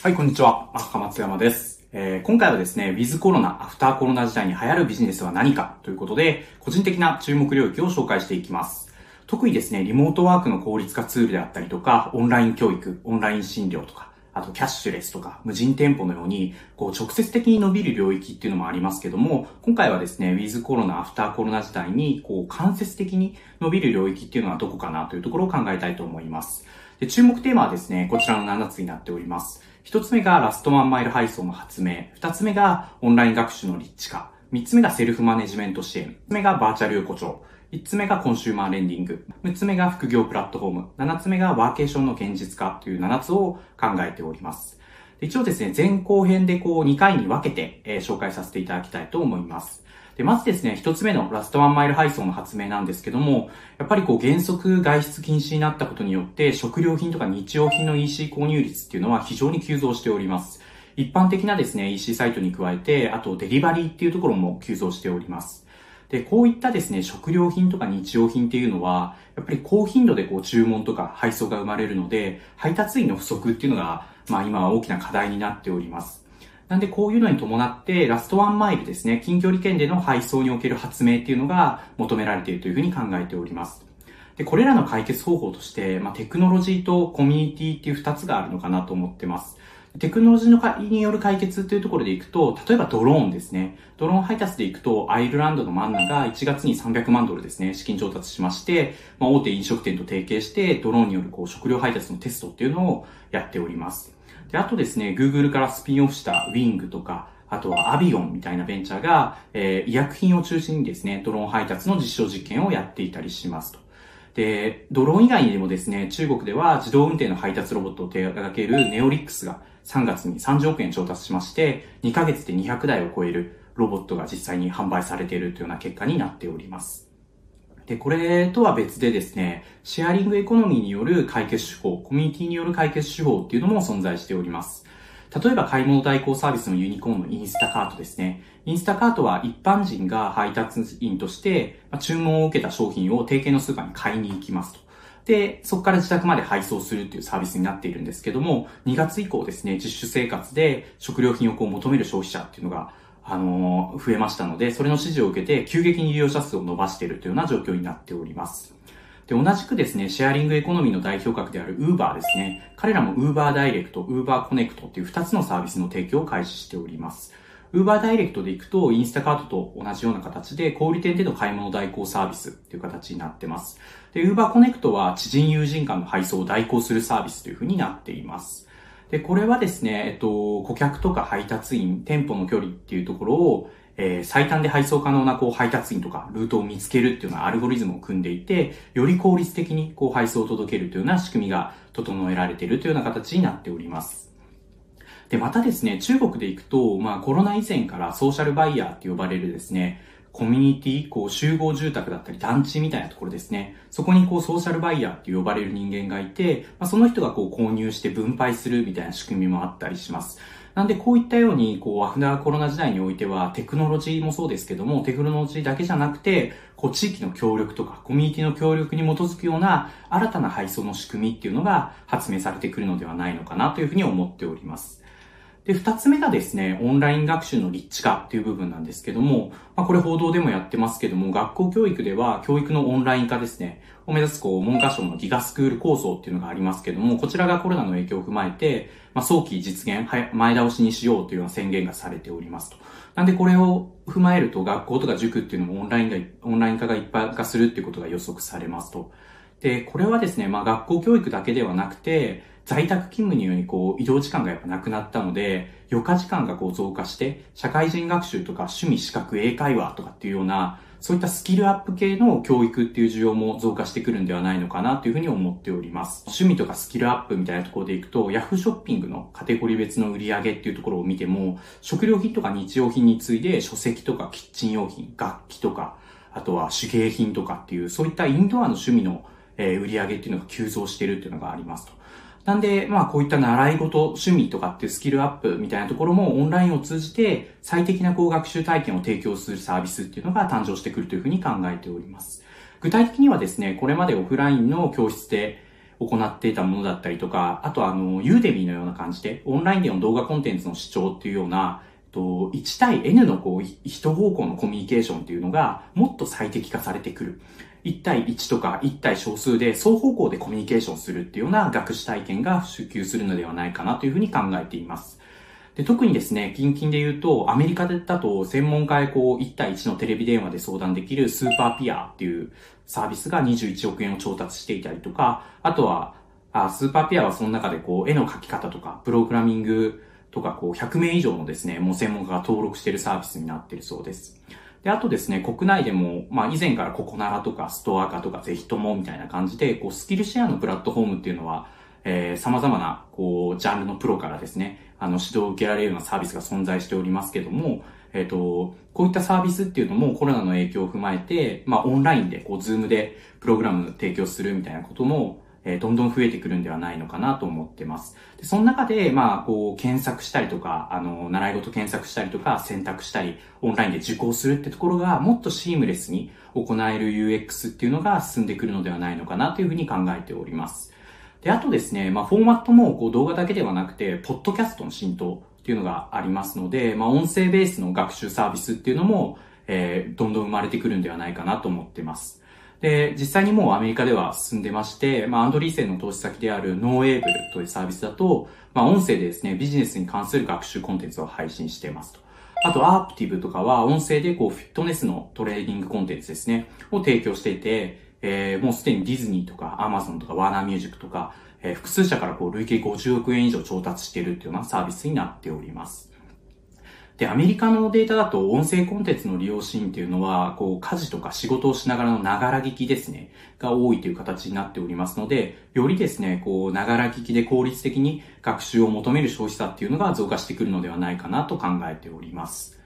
はい、こんにちは。赤松山です。えー今回はですね、ウィズコロナ、アフターコロナ時代に流行るビジネスは何かということで、個人的な注目領域を紹介していきます。特にですね、リモートワークの効率化ツールであったりとか、オンライン教育、オンライン診療とか、あとキャッシュレスとか、無人店舗のように、こう直接的に伸びる領域っていうのもありますけども、今回はですね、ウィズコロナ、アフターコロナ時代に、こう間接的に伸びる領域っていうのはどこかなというところを考えたいと思います。で注目テーマはですね、こちらの7つになっております。一つ目がラストワンマイル配送の発明。二つ目がオンライン学習の立地化。三つ目がセルフマネジメント支援。四つ目がバーチャル横丁。一つ目がコンシューマーレンディング。六つ目が副業プラットフォーム。七つ目がワーケーションの現実化という7つを考えております。一応ですね、前後編でこう2回に分けて、えー紹介させていただきたいと思います。で、まずですね、一つ目のラストワンマイル配送の発明なんですけども、やっぱりこう原則外出禁止になったことによって、食料品とか日用品の EC 購入率っていうのは非常に急増しております。一般的なですね、EC サイトに加えて、あとデリバリーっていうところも急増しております。で、こういったですね、食料品とか日用品っていうのは、やっぱり高頻度でこう注文とか配送が生まれるので、配達員の不足っていうのが、まあ今は大きな課題になっております。なんでこういうのに伴って、ラストワンマイルですね、近距離圏での配送における発明っていうのが求められているというふうに考えております。で、これらの解決方法として、まあ、テクノロジーとコミュニティっていう二つがあるのかなと思ってます。テクノロジーのかによる解決っていうところでいくと、例えばドローンですね。ドローン配達でいくと、アイルランドのマンナが1月に300万ドルですね、資金調達しまして、まあ、大手飲食店と提携して、ドローンによるこう食料配達のテストっていうのをやっております。で、あとですね、Google からスピンオフした Wing とか、あとはアビオンみたいなベンチャーが、えー医薬品を中心にですね、ドローン配達の実証実験をやっていたりしますと。で、ドローン以外にもですね、中国では自動運転の配達ロボットを手掛けるネオリックスが3月に30億円調達しまして、2ヶ月で200台を超えるロボットが実際に販売されているというような結果になっております。で、これとは別でですね、シェアリングエコノミーによる解決手法、コミュニティによる解決手法っていうのも存在しております。例えば買い物代行サービスのユニコーンのインスタカートですね。インスタカートは一般人が配達員として、ま注文を受けた商品を提携のスーパーに買いに行きますと。で、そこから自宅まで配送するっていうサービスになっているんですけども、2月以降ですね、自主生活で食料品をこう求める消費者っていうのが、あのー増えましたので、それの指示を受けて急激に利用者数を伸ばしているというような状況になっております。で、同じくですね、シェアリングエコノミーの代表格である Uber ですね。彼らも Uber ダイレクト、Uber コネクトっていう2つのサービスの提供を開始しております。Uber ダイレクトで行くと、インスタカートと同じような形で、小売店での買い物代行サービスっていう形になってます。で、Uber コネクトは知人友人間の配送を代行するサービスというふうになっています。で、これはですね、えっと、顧客とか配達員、店舗の距離っていうところを、えー最短で配送可能なこう配達員とかルートを見つけるっていうようなアルゴリズムを組んでいて、より効率的にこう配送を届けるというような仕組みが整えられているというような形になっております。で、またですね、中国で行くと、まあコロナ以前からソーシャルバイヤーって呼ばれるですね、コミュニティ、こう集合住宅だったり団地みたいなところですね。そこにこうソーシャルバイヤーって呼ばれる人間がいて、まあ、その人がこう購入して分配するみたいな仕組みもあったりします。なんでこういったように、こう、アフターコロナ時代においては、テクノロジーもそうですけども、テクノロジーだけじゃなくて、こう、地域の協力とか、コミュニティの協力に基づくような、新たな配送の仕組みっていうのが発明されてくるのではないのかなというふうに思っております。で、二つ目がですね、オンライン学習の立地化っていう部分なんですけども、まあ、これ報道でもやってますけども、学校教育では教育のオンライン化ですね、を目指すこう、文科省のギガスクール構想っていうのがありますけども、こちらがコロナの影響を踏まえて、まあ、早期実現、前倒しにしようというような宣言がされておりますと。なんでこれを踏まえると、学校とか塾っていうのもオンラインが、オンライン化が一般化するっていうことが予測されますと。で、これはですね、まあ学校教育だけではなくて、在宅勤務によりこう移動時間がやっぱなくなったので、余暇時間がこう増加して、社会人学習とか趣味資格英会話とかっていうような、そういったスキルアップ系の教育っていう需要も増加してくるんではないのかなというふうに思っております。趣味とかスキルアップみたいなところでいくと、ヤフーショッピングのカテゴリー別の売り上げっていうところを見ても、食料品とか日用品に次いで書籍とかキッチン用品、楽器とか、あとは手芸品とかっていう、そういったインドアの趣味の売り上げっていうのが急増しているっていうのがありますと。なんで、まあこういった習い事、趣味とかっていうスキルアップみたいなところもオンラインを通じて最適なこう学習体験を提供するサービスっていうのが誕生してくるというふうに考えております。具体的にはですね、これまでオフラインの教室で行っていたものだったりとか、あとあの、ユーデミーのような感じで、オンラインでの動画コンテンツの視聴っていうような、と、1対 N のこう、一方向のコミュニケーションっていうのが、もっと最適化されてくる。1対1とか1対少数で双方向でコミュニケーションするっていうような学習体験が普及するのではないかなというふうに考えています。で特にですね、近々で言うと、アメリカだと専門家へこう1対1のテレビ電話で相談できるスーパーピアっていうサービスが21億円を調達していたりとか、あとは、あスーパーピアはその中でこう絵の描き方とか、プログラミングとかこう100名以上のですね、もう専門家が登録しているサービスになっているそうです。で、あとですね、国内でも、まあ以前からココナラとかストア化とかぜひともみたいな感じで、こうスキルシェアのプラットフォームっていうのは、えー、様々な、こう、ジャンルのプロからですね、あの、指導を受けられるようなサービスが存在しておりますけども、えっ、ー、と、こういったサービスっていうのもコロナの影響を踏まえて、まあオンラインで、こう、 Zoom でプログラム提供するみたいなことも、えー、どんどん増えてくるんではないのかなと思ってます。で、その中で、まあ、こう、検索したりとか、あの、習い事検索したりとか、選択したり、オンラインで受講するってところが、もっとシームレスに行える UX っていうのが進んでくるのではないのかなというふうに考えております。で、あとですね、まあ、フォーマットも、こう、動画だけではなくて、ポッドキャストの浸透っていうのがありますので、まあ、音声ベースの学習サービスっていうのも、えー、どんどん生まれてくるんではないかなと思ってます。で、実際にもうアメリカでは進んでまして、まあ、アンドリーセンの投資先である Knowable というサービスだと、まあ、音声でですね、ビジネスに関する学習コンテンツを配信していますと。あと、 Aaptiv とかは音声でこう、フィットネスのトレーニングコンテンツですね、を提供していて、えー、もうすでにディズニーとか、アマゾンとか、ワーナーミュージックとか、えー、複数社からこう、累計50億円以上調達しているっていうようなサービスになっております。で、アメリカのデータだと音声コンテンツの利用シーンっていうのは、こう、家事とか仕事をしながらのながら聞きですね、が多いという形になっておりますので、よりですね、こう、ながら聞きで効率的に学習を求める消費者っていうのが増加してくるのではないかなと考えております。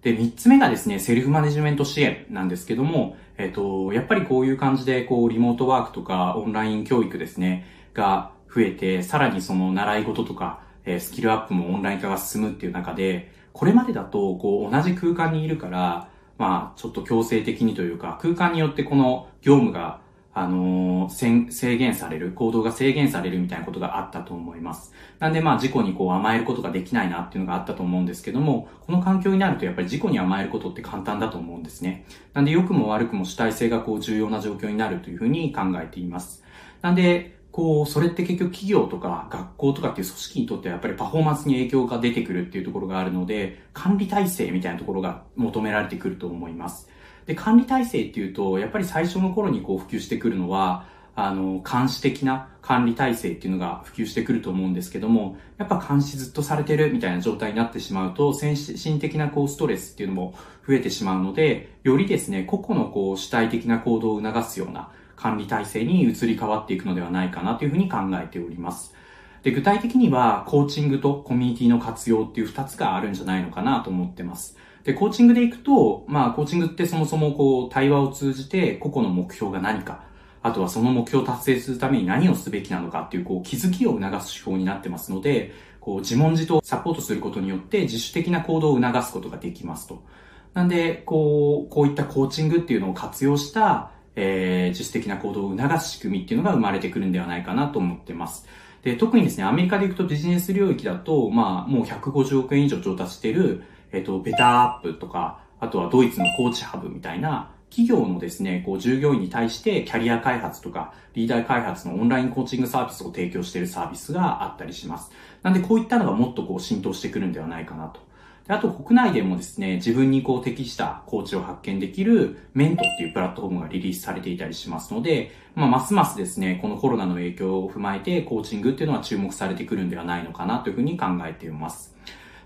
で、三つ目がですね、セルフマネジメント支援なんですけども、えっと、やっぱりこういう感じで、こう、リモートワークとかオンライン教育ですね、が増えて、さらにその習い事とか、えスキルアップもオンライン化が進むっていう中で、これまでだと、こう、同じ空間にいるから、まあ、ちょっと強制的にというか、空間によってこの業務が、あのー、制限される、行動が制限されるみたいなことがあったと思います。なんでまあ、事故にこう甘えることができないなっていうのがあったと思うんですけども、この環境になるとやっぱり事故に甘えることって簡単だと思うんですね。なんで良くも悪くも主体性がこう重要な状況になるというふうに考えています。なんで、こう、それって結局企業とか学校とかっていう組織にとってはやっぱりパフォーマンスに影響が出てくるっていうところがあるので、管理体制みたいなところが求められてくると思います。で、管理体制っていうと、やっぱり最初の頃にこう普及してくるのは、あの、監視的な管理体制っていうのが普及してくると思うんですけども、やっぱ監視ずっとされてるみたいな状態になってしまうと、精神的なこうストレスっていうのも増えてしまうので、よりですね、個々のこう主体的な行動を促すような、管理体制に移り変わっていくのではないかなというふうに考えております。で、具体的には、コーチングとコミュニティの活用っていう二つがあるんじゃないのかなと思ってます。で、コーチングでいくと、まあ、コーチングってそもそもこう、対話を通じて、個々の目標が何か、あとはその目標を達成するために何をすべきなのかっていう、こう、気づきを促す手法になってますので、こう、自問自答をサポートすることによって自主的な行動を促すことができますと。なんで、こう、こういったコーチングっていうのを活用した、えー、自主的な行動を促す仕組みっていうのが生まれてくるんではないかなと思ってます。で、特にですね、アメリカで行くとビジネス領域だと、まあ、もう150億円以上調達してる、えっ、ー、と、ベターアップとか、あとはドイツのコーチハブみたいな、企業のですね、こう、従業員に対してキャリア開発とか、リーダー開発のオンラインコーチングサービスを提供しているサービスがあったりします。なんで、こういったのがもっとこう、浸透してくるんではないかなとあと国内でもですね、自分にこう適したコーチを発見できるメントっていうプラットフォームがリリースされていたりしますので、まあ、ますますですね、このコロナの影響を踏まえてコーチングっていうのは注目されてくるんではないのかなというふうに考えています。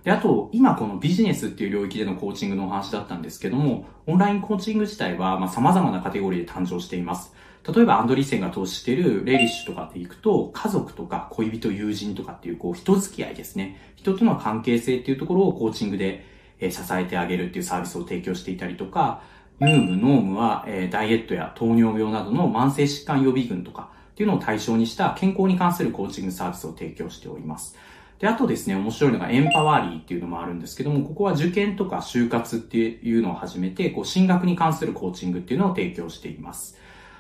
で、あと、今このビジネスっていう領域でのコーチングのお話だったんですけども、オンラインコーチング自体は、まあ、様々なカテゴリーで誕生しています。例えばアンドリーセンが投資しているレリッシュとかでいくと、家族とか恋人、友人とかっていう、こう、人付き合いですね。人との関係性っていうところをコーチングで支えてあげるっていうサービスを提供していたりとか、ヌーム、ノームは、ダイエットや糖尿病などの慢性疾患予備軍とかっていうのを対象にした健康に関するコーチングサービスを提供しております。で、あとですね、面白いのがエンパワーリーっていうのもあるんですけども、ここは受験とか就活っていうのを始めて、こう、進学に関するコーチングっていうのを提供しています。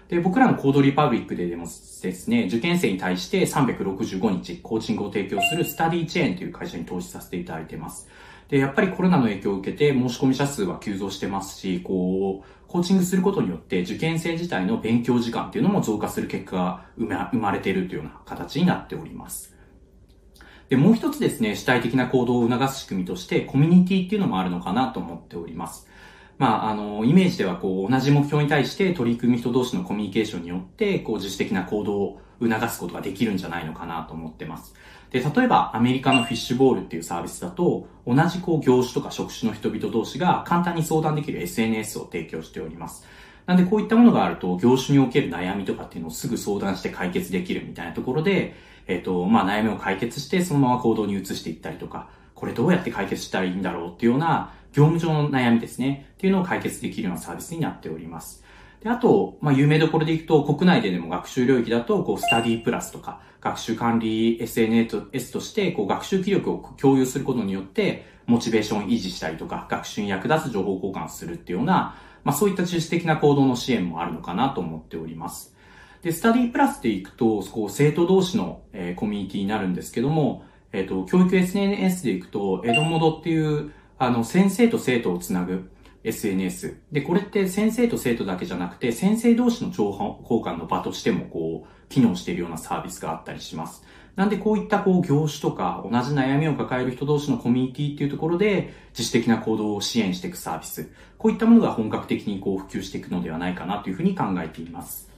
で、僕らのコードリパブリックででもですね、受験生に対して365日コーチングを提供するスタディチェーンという会社に投資させていただいています。で、やっぱりコロナの影響を受けて申し込み者数は急増してますし、こう、コーチングすることによって受験生自体の勉強時間っていうのも増加する結果が生まれているというような形になっております。で、もう一つですね、主体的な行動を促す仕組みとして、コミュニティっていうのもあるのかなと思っております。まあ、あの、イメージではこう、同じ目標に対して取り組む人同士のコミュニケーションによって、こう、自主的な行動を促すことができるんじゃないのかなと思ってます。で、例えばアメリカのフィッシュボールっていうサービスだと、同じこう業種とか職種の人々同士が簡単に相談できる SNS を提供しております。なんでこういったものがあると、業種における悩みとかっていうのをすぐ相談して解決できるみたいなところで、えっ、ー、と、まあ悩みを解決してそのまま行動に移していったりとか、これどうやって解決したらいいんだろうっていうような業務上の悩みですね、っていうのを解決できるようなサービスになっております。で、あと、まあ、有名どころでいくと、国内ででも学習領域だと、こう、スタディプラスとか、学習管理 SNS として、こう、学習記録を共有することによって、モチベーションを維持したりとか、学習に役立つ情報交換するっていうような、まあ、そういった自主的な行動の支援もあるのかなと思っております。で、スタディプラスでいくと、こう、生徒同士の、えー、コミュニティになるんですけども、えっ、ー、と、教育 SNS でいくと、エドモドっていう、あの、先生と生徒をつなぐ、SNS。で、これって先生と生徒だけじゃなくて、先生同士の情報交換の場としても、こう、機能しているようなサービスがあったりします。なんでこういったこう業種とか同じ悩みを抱える人同士のコミュニティっていうところで自主的な行動を支援していくサービス。こういったものが本格的にこう普及していくのではないかなというふうに考えています。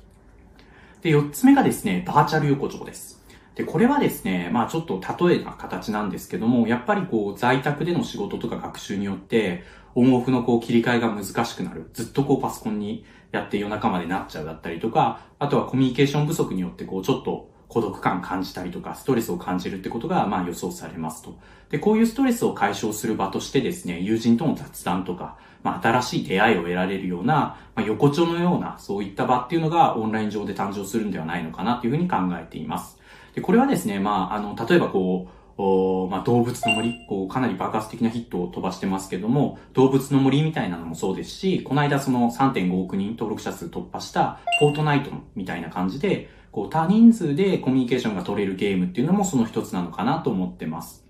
で、四つ目がですね、バーチャル横丁です。で、これはですね、まあちょっと例えな形なんですけども、やっぱりこう在宅での仕事とか学習によって、オンオフのこう切り替えが難しくなる。ずっとこうパソコンにやって夜中までなっちゃうだったりとか、あとはコミュニケーション不足によってこうちょっと孤独感感じたりとか、ストレスを感じるってことが、まあ予想されますと。で、こういうストレスを解消する場としてですね、友人との雑談とか、まあ新しい出会いを得られるような、まあ横丁のような、そういった場っていうのがオンライン上で誕生するんではないのかなというふうに考えています。で、これはですね、まああの、例えばこう、おまあ、動物の森、こう、かなり爆発的なヒットを飛ばしてますけども、動物の森みたいなのもそうですし、この間その3.5億人登録者数突破したフォートナイトみたいな感じで、こう、多人数でコミュニケーションが取れるゲームっていうのもその一つなのかなと思ってます。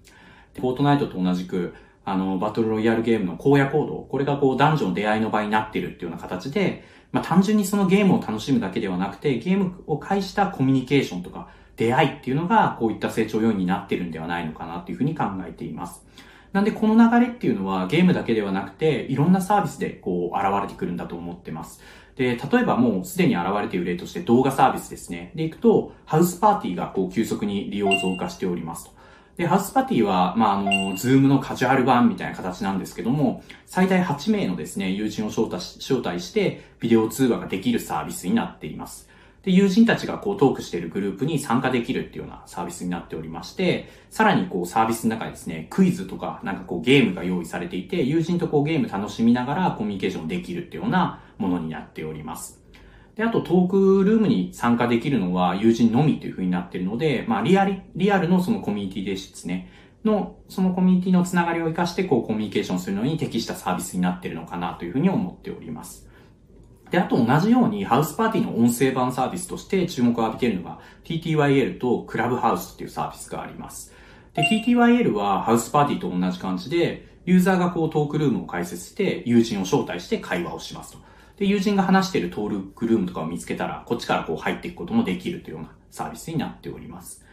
フォートナイトと同じく、あの、バトルロイヤルゲームの荒野行動、これがこう、男女の出会いの場になってるっていうような形で、まあ、単純にそのゲームを楽しむだけではなくて、ゲームを介したコミュニケーションとか、出会いっていうのが、こういった成長要因になってるんではないのかなというふうに考えています。なんでこの流れっていうのはゲームだけではなくて、いろんなサービスでこう現れてくるんだと思ってます。で、例えばもうすでに現れている例として動画サービスですね。で、いくと、ハウスパーティーがこう急速に利用増加しておりますと。で、 Houseparty は、まあ、あの、 Zoom のカジュアル版みたいな形なんですけども、最大8名のですね、友人を招待し、招待して、ビデオ通話ができるサービスになっています。で、友人たちがこうトークしているグループに参加できるっていうようなサービスになっておりまして、さらにこうサービスの中でですね、クイズとかなんかこうゲームが用意されていて、友人とこうゲーム楽しみながらコミュニケーションできるっていうようなものになっております。で、あとトークルームに参加できるのは友人のみという風になっているので、まあリアル、リアルのそのコミュニティですね、の、そのコミュニティのつながりを活かしてこうコミュニケーションするのに適したサービスになっているのかなというふうに思っております。で、あと同じようにハウスパーティーの音声版サービスとして注目を浴びているのが TTYL とクラブハウスっていうサービスがあります。で、TTYL はハウスパーティーと同じ感じで、ユーザーがこうトークルームを開設して友人を招待して会話をしますと。で、友人が話しているトークルームとかを見つけたら、こっちからこう入っていくこともできるというようなサービスになっております。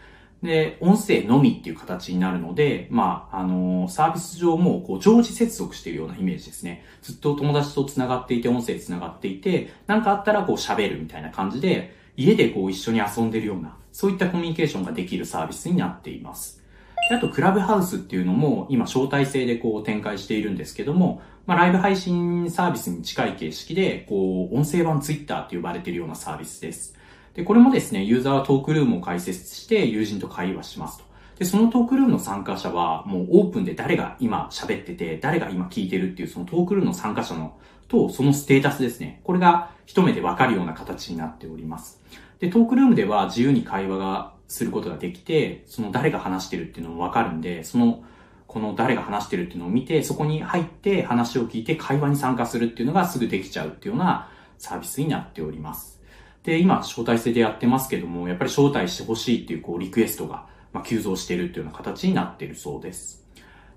で、音声のみっていう形になるので、まあ、あのー、サービス上も、こう、常時接続しているようなイメージですね。ずっと友達と繋がっていて、音声繋がっていて、なんかあったらこう喋るみたいな感じで、家でこう一緒に遊んでるような、そういったコミュニケーションができるサービスになっています。であと、クラブハウスっていうのも、今、招待制でこう展開しているんですけども、まあ、ライブ配信サービスに近い形式で、こう、音声版ツイッターって呼ばれているようなサービスです。で、これもですね、ユーザーはトークルームを開設して友人と会話しますと。で、そのトークルームの参加者はもうオープンで誰が今喋ってて、誰が今聞いてるっていうそのトークルームの参加者のとそのステータスですね。これが一目でわかるような形になっております。で、トークルームでは自由に会話がすることができて、その誰が話してるっていうのもわかるんで、そのこの誰が話してるっていうのを見て、そこに入って話を聞いて会話に参加するっていうのがすぐできちゃうっていうようなサービスになっております。で、今、招待制でやってますけども、やっぱり招待してほしいっていう、こう、リクエストが、まあ、急増しているっていうような形になっているそうです。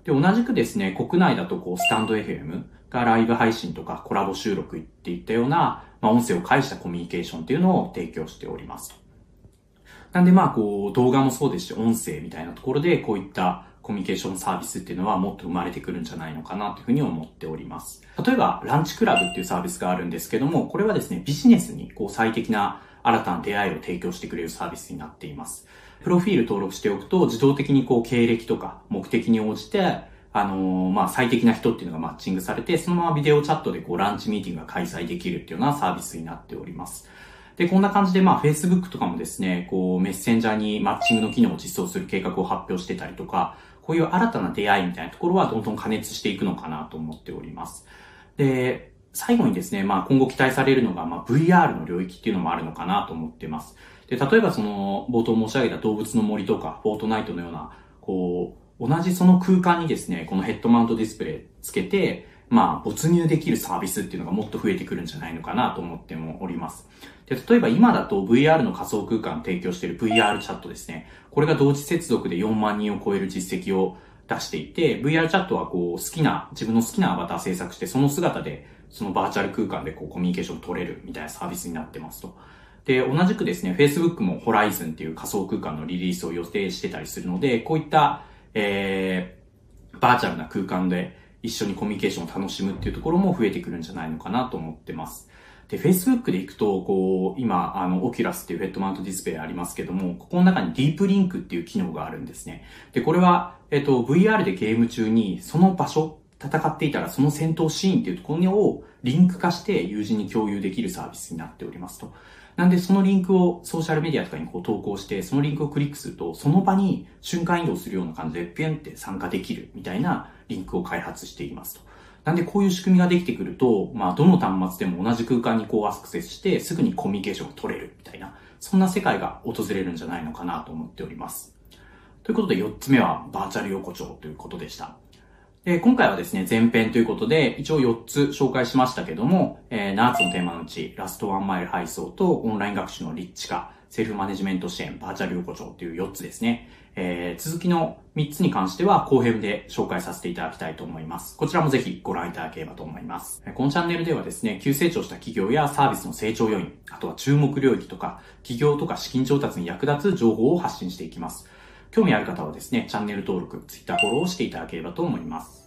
で、同じくですね、国内だとこう、スタンド FM がライブ配信とかコラボ収録っていったような、まあ、音声を介したコミュニケーションっていうのを提供しております。なんでまあ、こう、動画もそうですし、音声みたいなところで、こういったコミュニケーションサービスっていうのはもっと生まれてくるんじゃないのかなというふうに思っております。例えば、ランチクラブっていうサービスがあるんですけども、これはですね、ビジネスにこう最適な新たな出会いを提供してくれるサービスになっています。プロフィール登録しておくと、自動的にこう経歴とか目的に応じて、あのー、まあ、最適な人っていうのがマッチングされて、そのままビデオチャットでこうランチミーティングが開催できるっていうようなサービスになっております。で、こんな感じで、まあ、Facebook とかもですね、こう、メッセンジャーにマッチングの機能を実装する計画を発表してたりとか、こういう新たな出会いみたいなところはどんどん加熱していくのかなと思っております。で、最後にですね、まあ今後期待されるのが、まあ VR の領域っていうのもあるのかなと思ってます。で、例えばその、冒頭申し上げた動物の森とか、フォートナイトのような、こう、同じその空間にですね、このヘッドマウントディスプレイつけて、まあ、没入できるサービスっていうのがもっと増えてくるんじゃないのかなと思ってもおります。で、例えば今だと VR の仮想空間を提供している VR チャットですね。これが同時接続で4万人を超える実績を出していて、VR チャットはこう好きな、自分の好きなアバター制作して、その姿でそのバーチャル空間でこうコミュニケーション取れるみたいなサービスになってますと。で、同じくですね、Facebook も Horizon っていう仮想空間のリリースを予定してたりするので、こういった、えー、バーチャルな空間で一緒にコミュニケーションを楽しむっていうところも増えてくるんじゃないのかなと思ってます。で、Facebook で行くと、こう、今、あの、Oculus っていうヘッドマウントディスプレイありますけども、ここの中にディープリンクっていう機能があるんですね。で、これは、えっと、VR でゲーム中に、その場所、戦っていたらその戦闘シーンっていうところをリンク化して友人に共有できるサービスになっておりますと。なんでそのリンクをソーシャルメディアとかにこう投稿して、そのリンクをクリックすると、その場に瞬間移動するような感じでピュンって参加できるみたいなリンクを開発していますと。なんでこういう仕組みができてくると、まあどの端末でも同じ空間にこうアクセスしてすぐにコミュニケーションが取れるみたいな、そんな世界が訪れるんじゃないのかなと思っております。ということで4つ目はバーチャル横丁ということでした。で、今回はですね、前編ということで、一応4つ紹介しましたけども、えー、7つのテーマのうち、ラストワンマイル配送とオンライン学習のリッチ化、セルフマネジメント支援、バーチャル横丁という4つですね。えー、続きの3つに関しては後編で紹介させていただきたいと思います。こちらもぜひご覧いただければと思います。このチャンネルではですね、急成長した企業やサービスの成長要因、あとは注目領域とか、企業とか資金調達に役立つ情報を発信していきます。興味ある方はですね、チャンネル登録、ツイッターフォローしていただければと思います。